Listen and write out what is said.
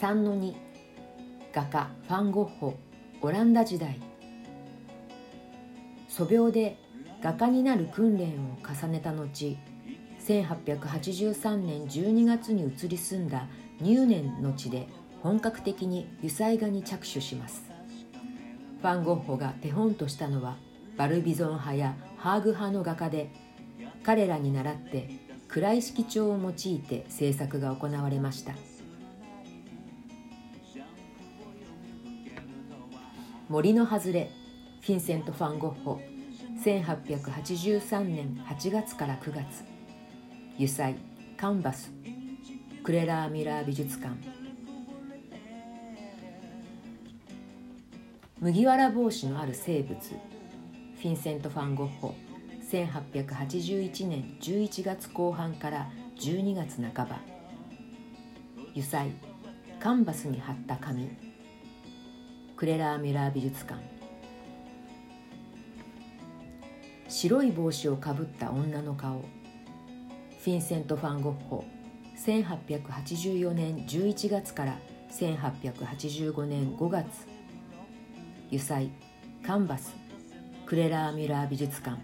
3-2画家ファン・ゴッホ。オランダ時代。素描で画家になる訓練を重ねた後1883年12月に移り住んだ入念の地で本格的に油彩画に着手します。ファン・ゴッホが手本としたのはバルビゾン派やハーグ派の画家で彼らに倣って暗い色調を用いて制作が行われました。森の外れフィンセント・ファン・ゴッホ1883年8月から9月。油彩カンバスクレラー・ミラー美術館。麦わら帽子のある生物フィンセント・ファン・ゴッホ1881年11月後半から12月半ば。油彩カンバスに貼った紙。クレラー・ミュラー美術館。白い帽子をかぶった女の顔。フィンセント・ファン・ゴッホ。1884年11月から1885年5月。油彩。カンバス。クレラー・ミュラー美術館。